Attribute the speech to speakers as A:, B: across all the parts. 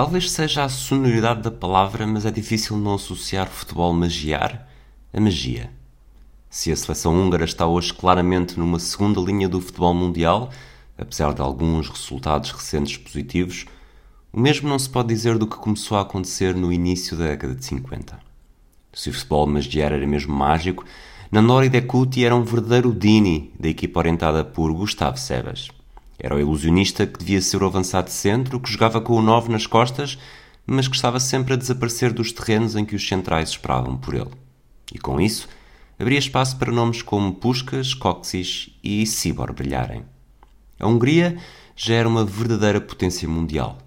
A: Talvez seja a sonoridade da palavra, mas é difícil não associar futebol magiar a magia. Se a seleção húngara está hoje claramente numa segunda linha do futebol mundial, apesar de alguns resultados recentes positivos, o mesmo não se pode dizer do que começou a acontecer no início da década de 50. Se o futebol magiar era mesmo mágico, Nandori Dekuti era um verdadeiro Dini da equipa orientada por Gustavo Sebas. Era o ilusionista que devia ser o avançado centro, que jogava com o 9 nas costas, mas que estava sempre a desaparecer dos terrenos em que os centrais esperavam por ele. E com isso, abria espaço para nomes como Puskas, Coxis e Sibor brilharem. A Hungria já era uma verdadeira potência mundial.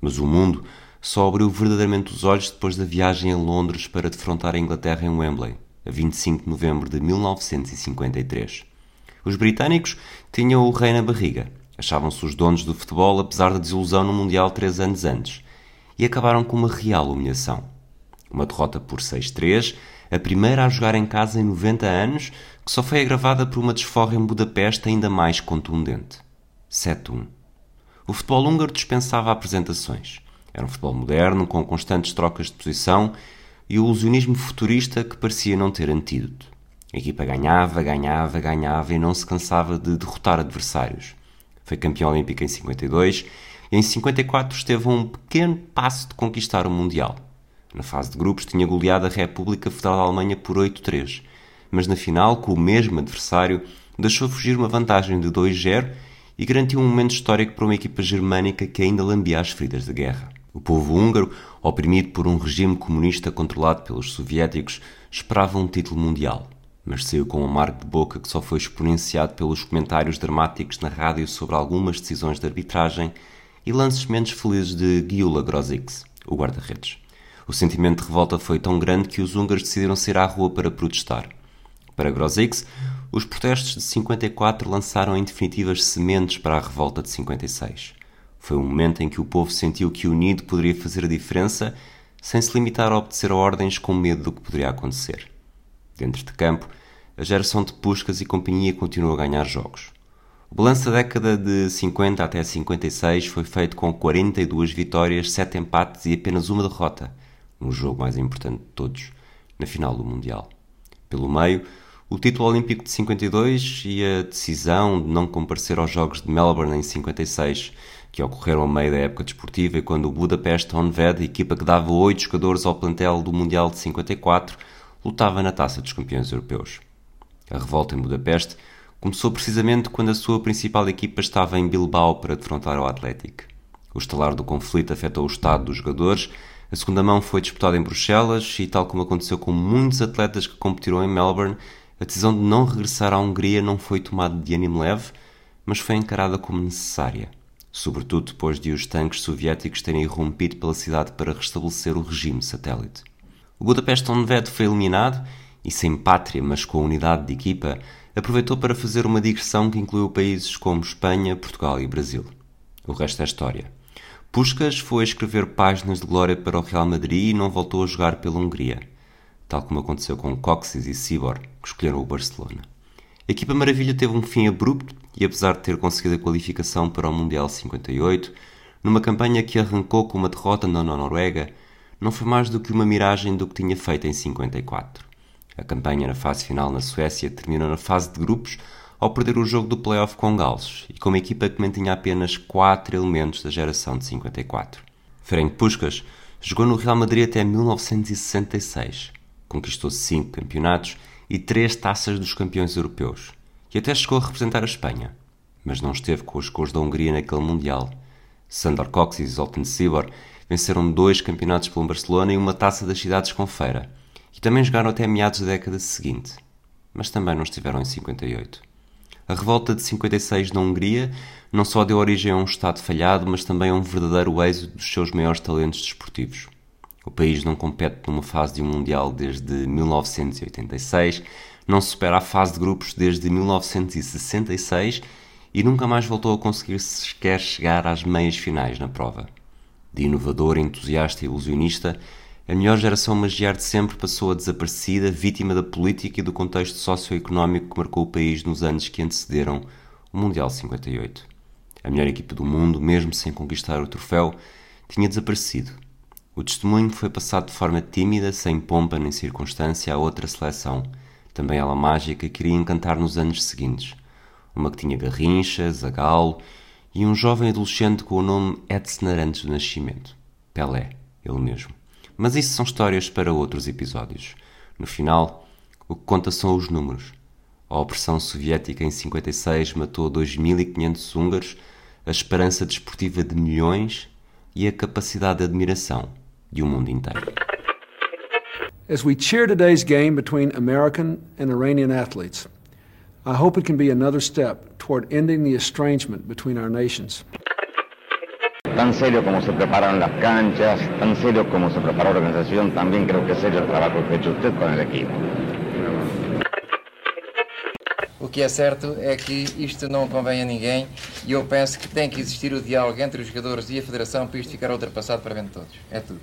A: Mas o mundo só abriu verdadeiramente os olhos depois da viagem a Londres para defrontar a Inglaterra em Wembley, a 25 de novembro de 1953. Os britânicos tinham o rei na barriga Achavam-se os donos do futebol, apesar da desilusão no Mundial três anos antes, e acabaram com uma real humilhação. Uma derrota por 6-3, a primeira a jogar em casa em 90 anos, que só foi agravada por uma desforra em Budapeste ainda mais contundente. 7-1. O futebol húngaro dispensava apresentações. Era um futebol moderno, com constantes trocas de posição e o ilusionismo futurista que parecia não ter antídoto. A equipa ganhava, ganhava, ganhava e não se cansava de derrotar adversários. Foi campeão olímpico em 52 e em 54 esteve um pequeno passo de conquistar o Mundial. Na fase de grupos tinha goleado a República Federal da Alemanha por 8-3, mas na final, com o mesmo adversário, deixou fugir uma vantagem de 2-0 e garantiu um momento histórico para uma equipa germânica que ainda lambia as feridas da guerra. O povo húngaro, oprimido por um regime comunista controlado pelos soviéticos, esperava um título mundial mas saiu com um amargo de boca que só foi exponenciado pelos comentários dramáticos na rádio sobre algumas decisões de arbitragem e lances menos felizes de Gyula Grozix, o guarda-redes. O sentimento de revolta foi tão grande que os húngaros decidiram sair à rua para protestar. Para Grozix, os protestos de 54 lançaram em definitivas sementes para a revolta de 56. Foi um momento em que o povo sentiu que unido poderia fazer a diferença, sem se limitar a obedecer a ordens com medo do que poderia acontecer. Dentro de campo, a geração de Puskas e companhia continuou a ganhar jogos. O balanço da década de 50 até 56 foi feito com 42 vitórias, 7 empates e apenas uma derrota, no jogo mais importante de todos, na final do Mundial. Pelo meio, o título olímpico de 52 e a decisão de não comparecer aos Jogos de Melbourne em 56, que ocorreram a meio da época desportiva e quando o Budapest Honved, equipa que dava oito jogadores ao plantel do Mundial de 54, lutava na taça dos campeões europeus. A revolta em Budapeste começou precisamente quando a sua principal equipa estava em Bilbao para defrontar o Atlético. O estalar do conflito afetou o estado dos jogadores, a segunda mão foi disputada em Bruxelas e, tal como aconteceu com muitos atletas que competiram em Melbourne, a decisão de não regressar à Hungria não foi tomada de ânimo leve, mas foi encarada como necessária, sobretudo depois de os tanques soviéticos terem irrompido pela cidade para restabelecer o regime satélite. O Budapest Honved foi eliminado e, sem pátria, mas com unidade de equipa, aproveitou para fazer uma digressão que incluiu países como Espanha, Portugal e Brasil. O resto é história. Puskas foi a escrever páginas de glória para o Real Madrid e não voltou a jogar pela Hungria, tal como aconteceu com Coxis e Sibor, que escolheram o Barcelona. A equipa Maravilha teve um fim abrupto e, apesar de ter conseguido a qualificação para o Mundial 58, numa campanha que arrancou com uma derrota na Noruega, não foi mais do que uma miragem do que tinha feito em 54. A campanha na fase final na Suécia terminou na fase de grupos ao perder o jogo do playoff com Gales e com uma equipa que mantinha apenas quatro elementos da geração de 54. Ferenc Puskas jogou no Real Madrid até 1966, conquistou cinco campeonatos e três taças dos campeões europeus e até chegou a representar a Espanha, mas não esteve com os cores da Hungria naquele Mundial. Sandor Cox e Zoltan Sibor venceram dois campeonatos pelo Barcelona e uma taça das cidades com feira, e também jogaram até meados da década seguinte, mas também não estiveram em 58. A revolta de 56 na Hungria não só deu origem a um Estado falhado, mas também a um verdadeiro êxodo dos seus maiores talentos desportivos. O país não compete numa fase de um Mundial desde 1986, não supera a fase de grupos desde 1966 e nunca mais voltou a conseguir sequer chegar às meias finais na prova. De inovador, entusiasta e ilusionista, a melhor geração magiar de sempre passou a desaparecida, vítima da política e do contexto socioeconómico que marcou o país nos anos que antecederam o Mundial 58. A melhor equipa do mundo, mesmo sem conquistar o troféu, tinha desaparecido. O testemunho foi passado de forma tímida, sem pompa nem circunstância, a outra seleção, também ela mágica, que iria encantar nos anos seguintes. Uma que tinha Garrincha, Zagallo e um jovem adolescente com o nome Edsner antes do nascimento. Pelé, ele mesmo. Mas isso são histórias para outros episódios. No final, o que conta são os números. A opressão soviética em 56 matou 2.500 húngaros, a esperança desportiva de milhões e a capacidade de admiração de um mundo inteiro.
B: As we cheer today's game between American and Iranian athletes, I hope it can be another step toward ending the estrangement between our nations.
C: Tan serio como se preparan las canchas, tan serio como se preparó la organización, también creo que es serio el trabajo que ha hecho usted con el equipo.
D: O que é certo é que isto não convém a ninguém e eu penso que tem que existir o diálogo entre os jogadores e a Federação para isto ficar ultrapassado para bem de todos. É tudo.